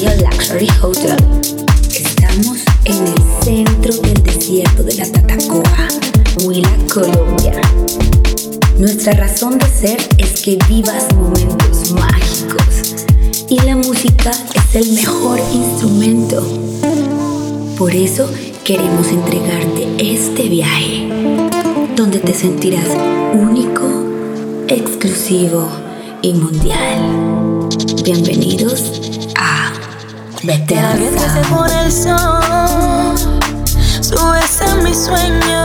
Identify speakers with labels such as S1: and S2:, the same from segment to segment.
S1: Luxury Hotel. Estamos en el centro del desierto de la Tatacoa, Huila, Colombia. Nuestra razón de ser es que vivas momentos mágicos y la música es el mejor instrumento. Por eso queremos entregarte este viaje, donde te sentirás único, exclusivo y mundial. Bienvenidos
S2: Vete Te arriesgaste por el sol, subes en mis sueños.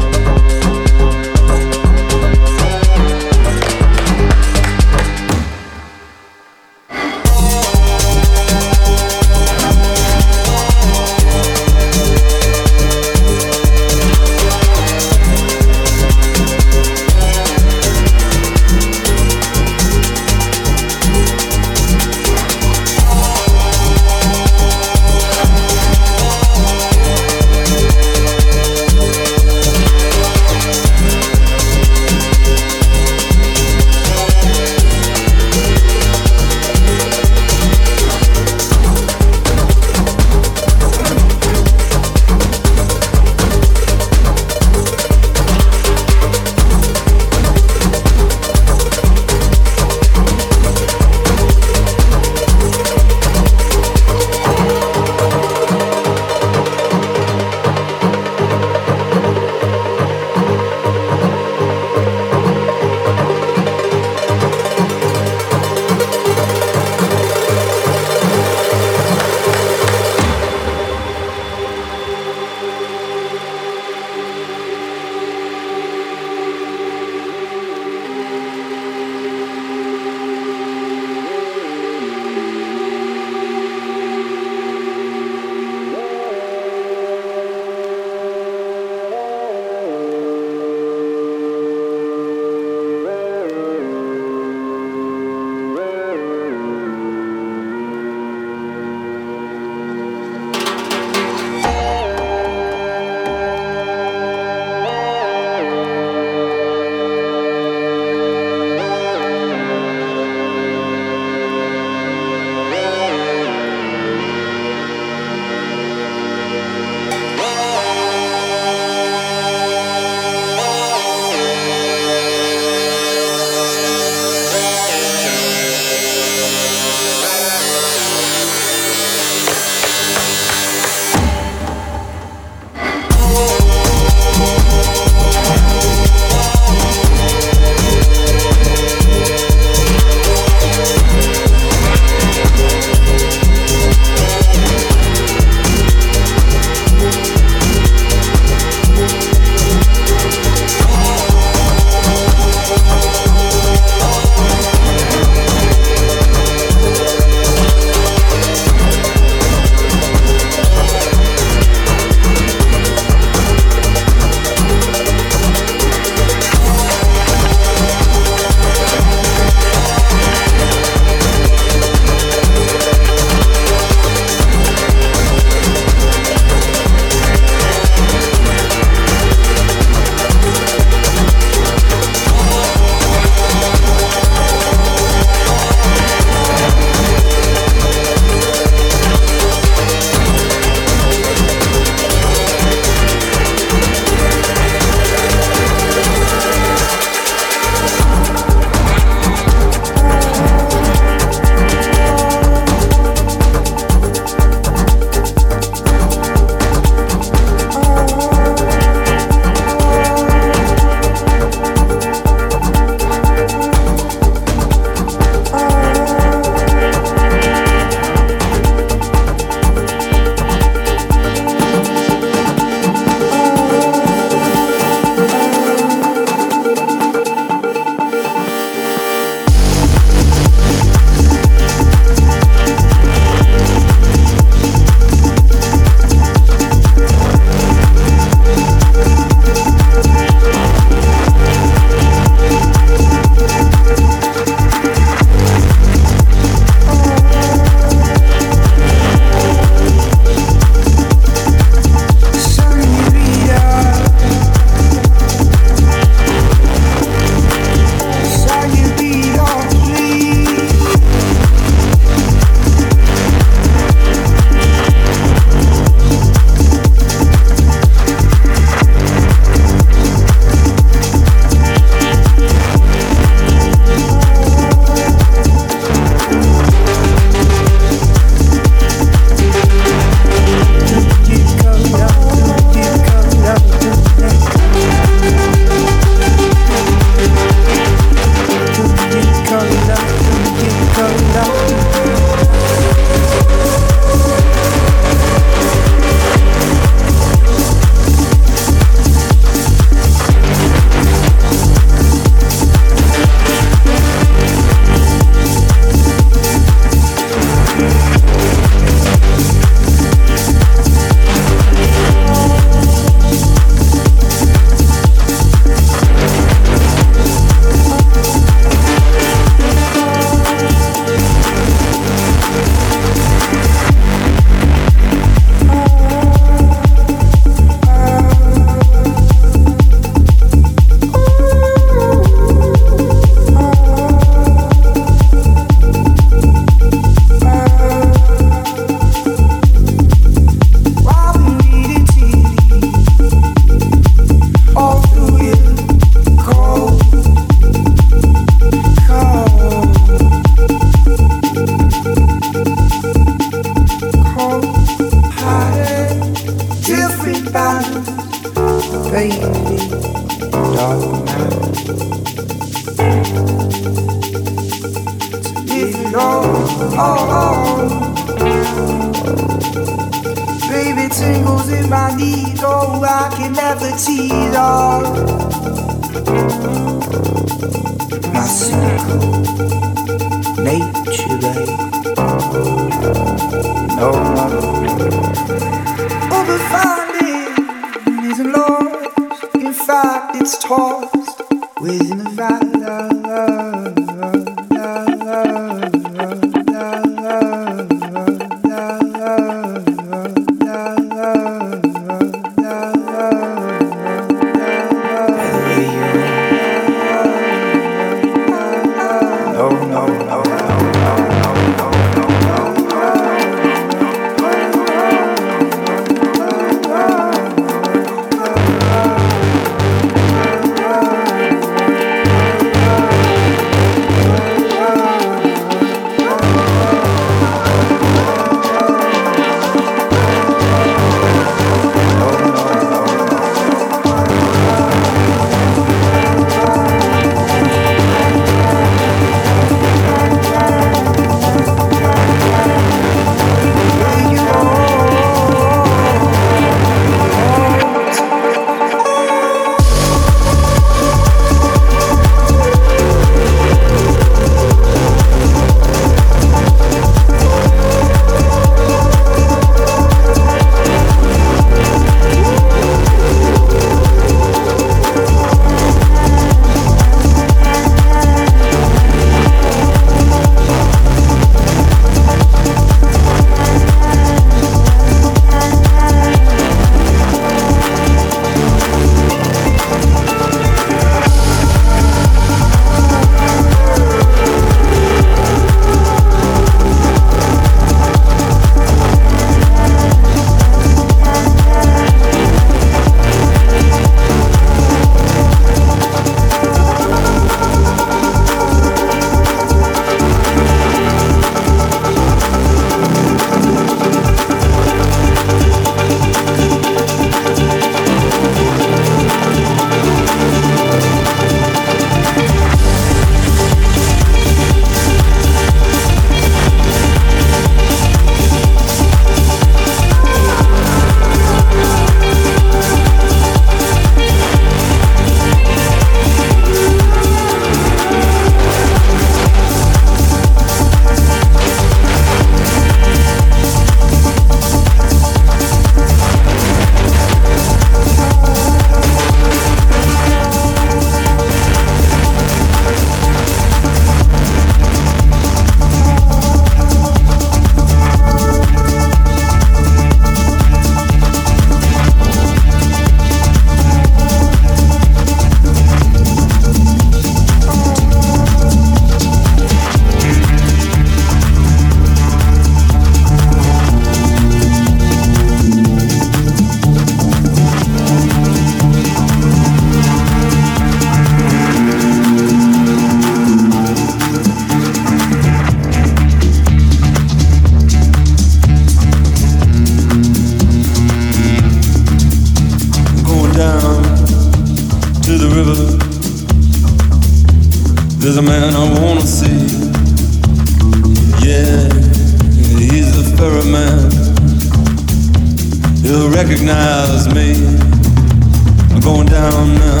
S2: going down now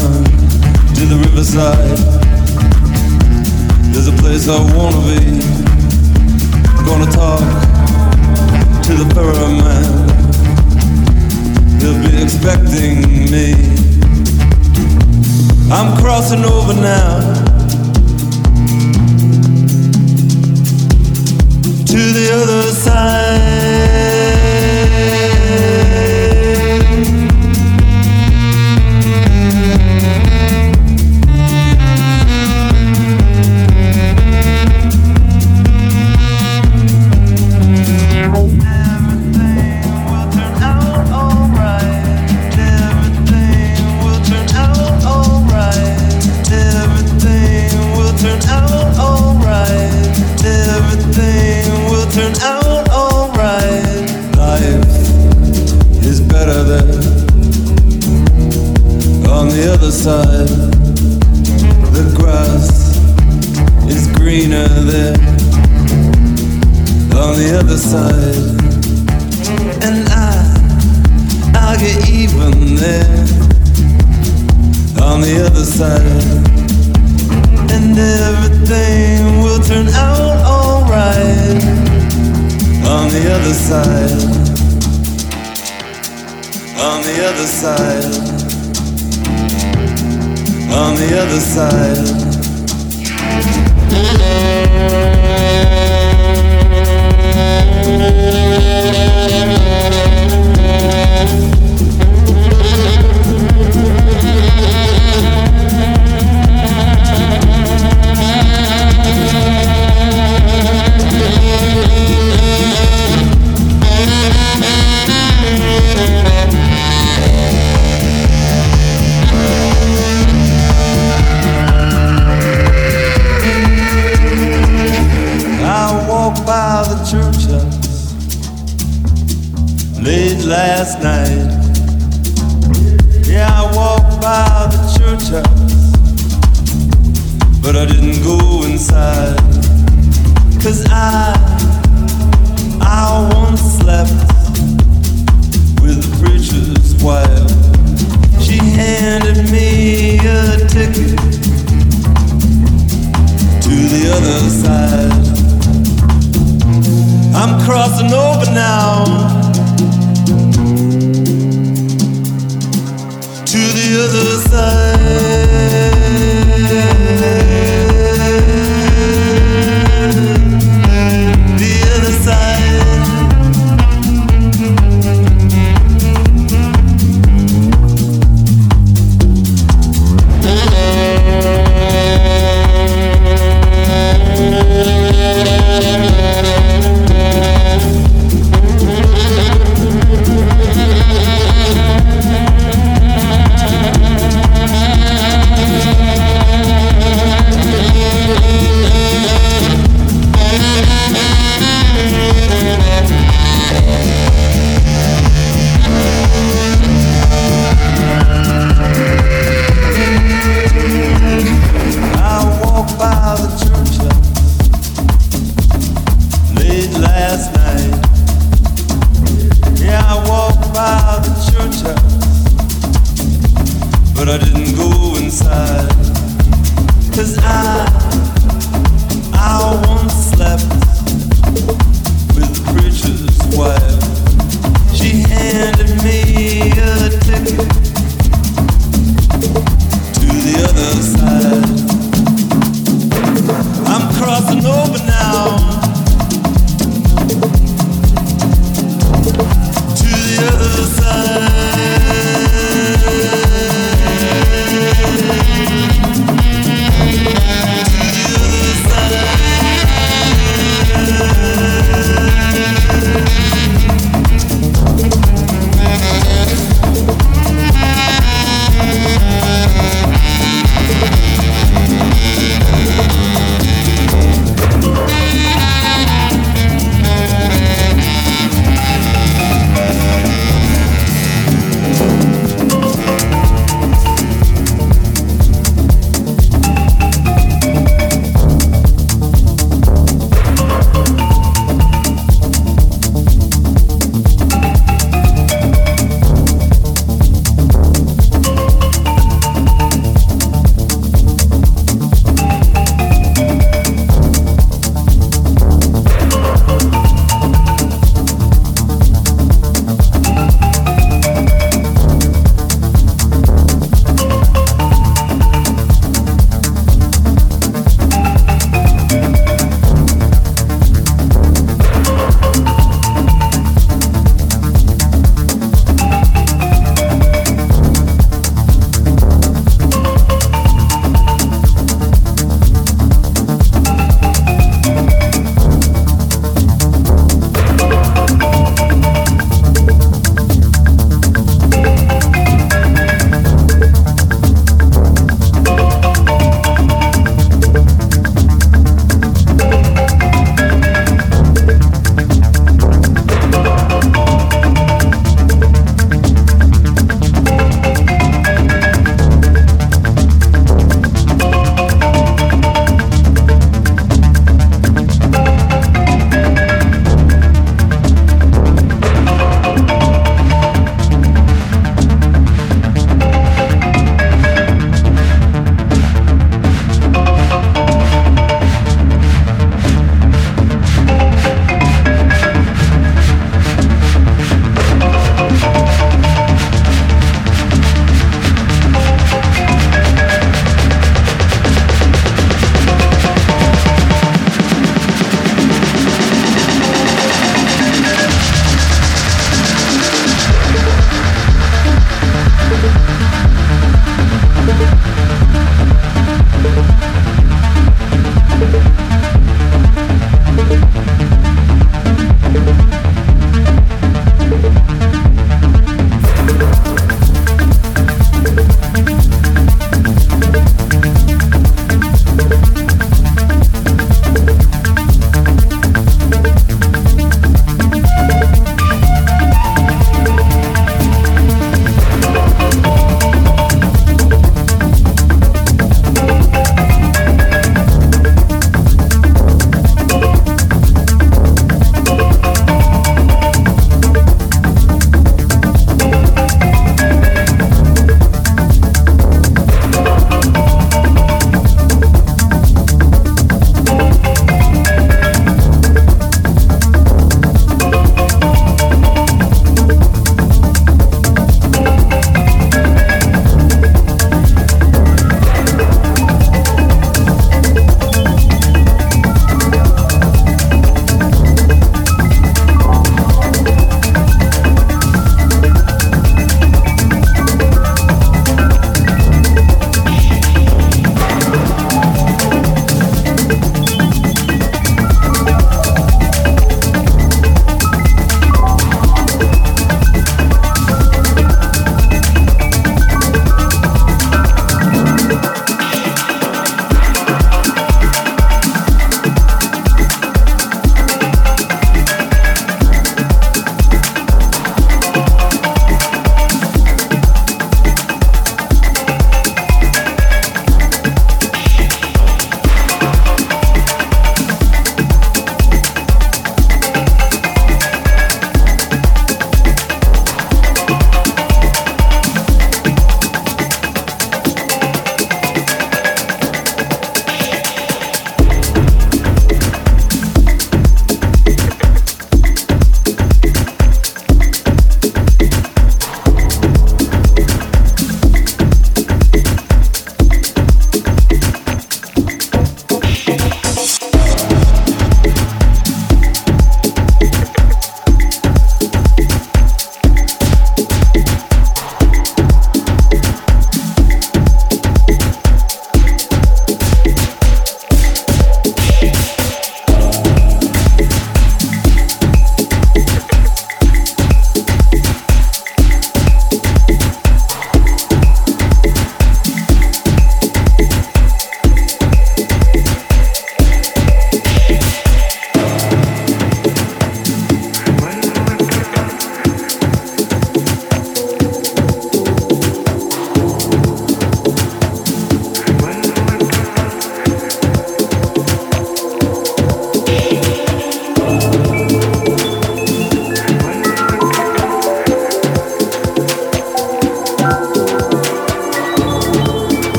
S2: to the riverside. There's a place I wanna be. Gonna talk to the ferryman. He'll be expecting me. I'm crossing
S3: over now to the other side. The the grass is greener there. On the other side, and I, I'll get even there. On the other side, and everything will turn out alright. On the other side, on the other side on the other side. Last night. Yeah, I walked by the church house, but I didn't go inside. Cause I, I once slept with the preacher's wife. She handed me a ticket to the other side. I'm crossing over now. The side.
S4: I didn't go inside. Cause I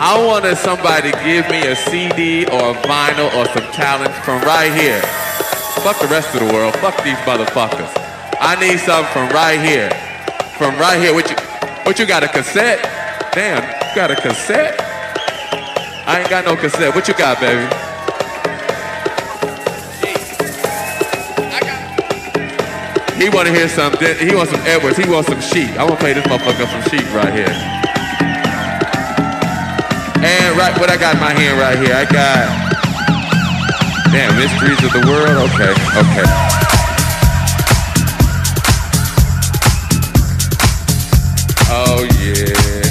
S4: I wanted somebody to give me a CD or a vinyl or some talent from right here. Fuck the rest of the world. Fuck these motherfuckers. I need something from right here. From right here. What you, what you got, a cassette? Damn, you got a cassette? I ain't got no cassette. What you got, baby? He wanna hear some, he wants some Edwards, he wants some sheep. I wanna play this motherfucker some sheep right here. And right, what I got in my hand right here, I got, damn, mysteries of the world. Okay, okay. Oh yeah.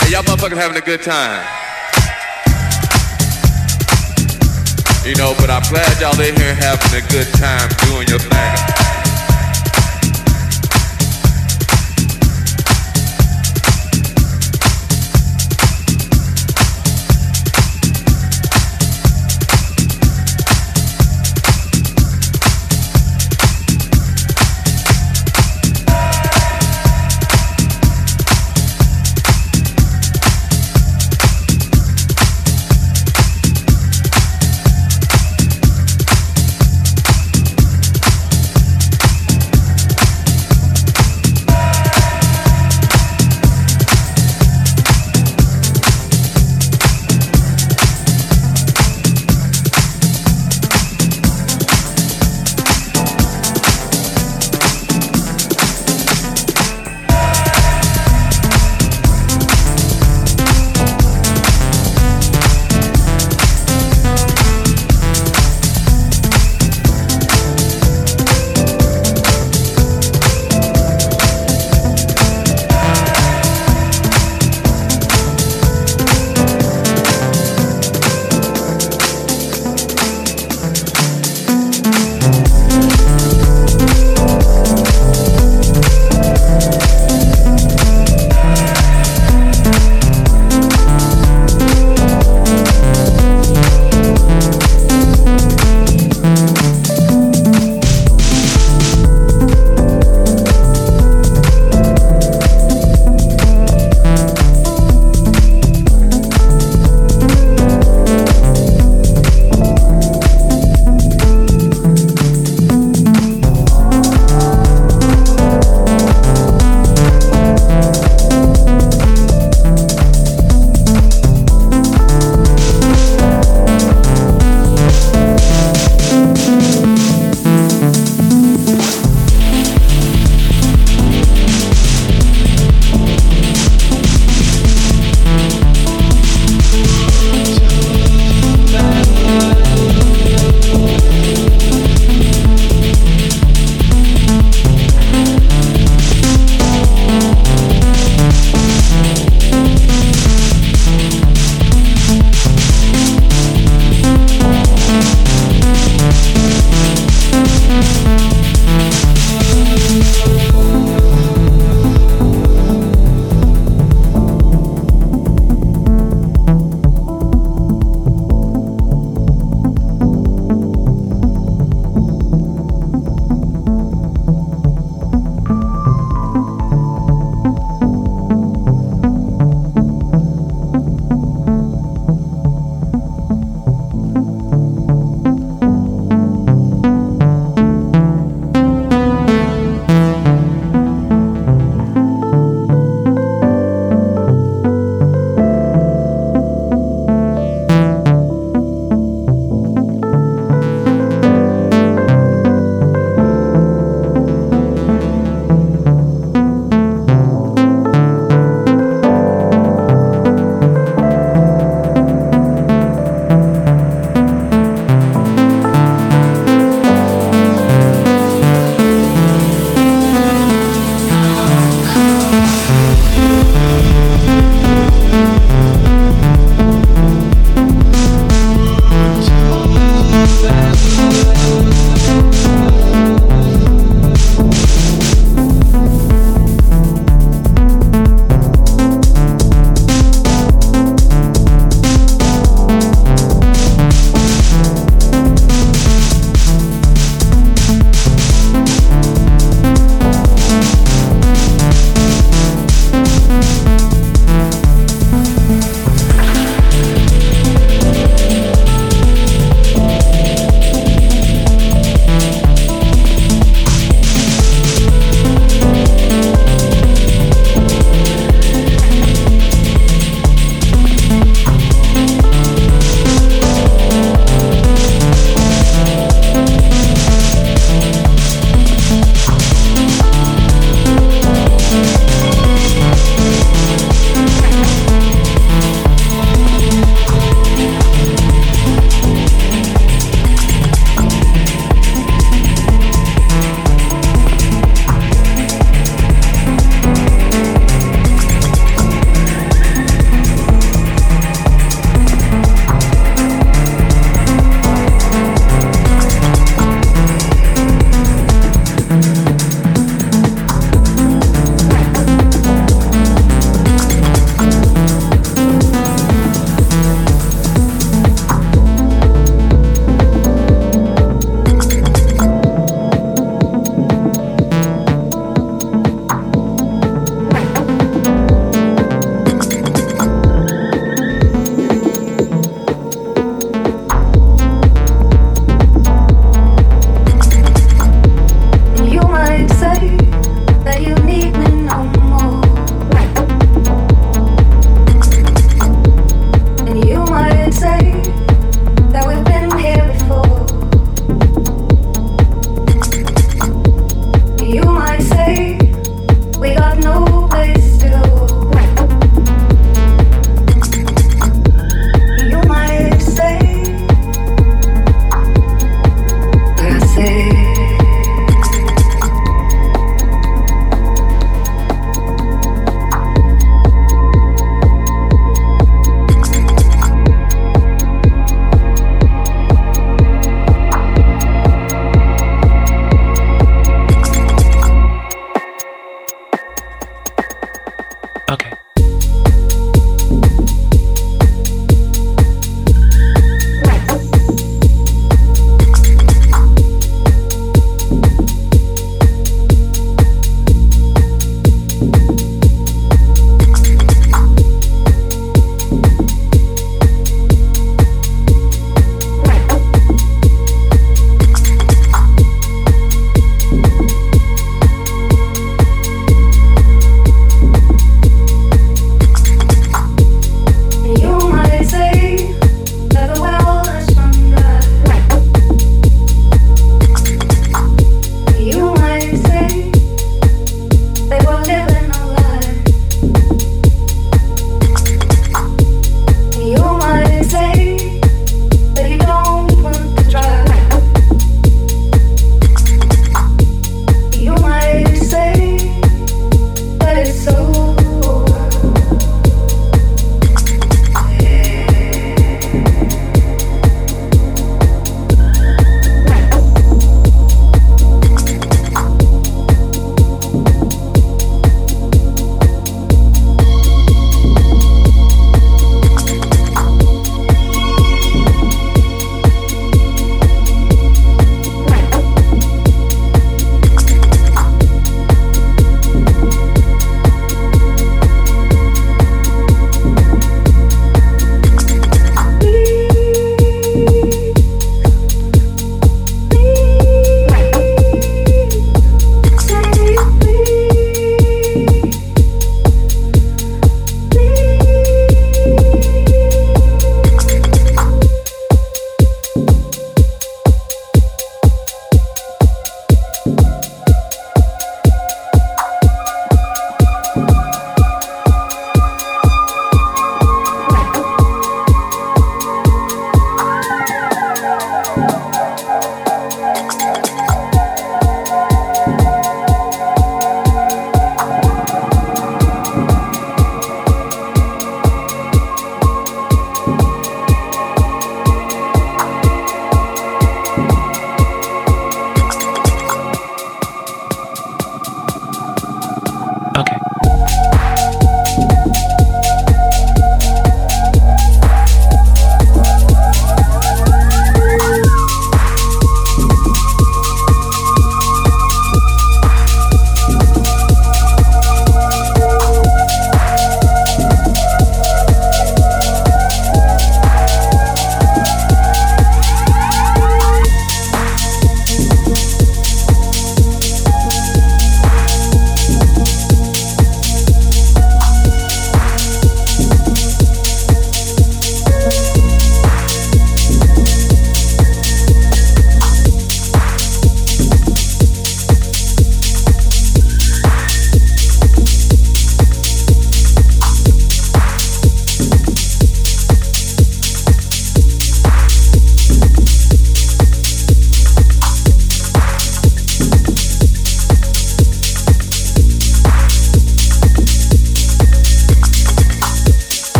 S4: Hey, y'all motherfuckers having a good time. You know, but I'm glad y'all in here having a good time doing your thing.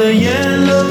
S5: Of the yellow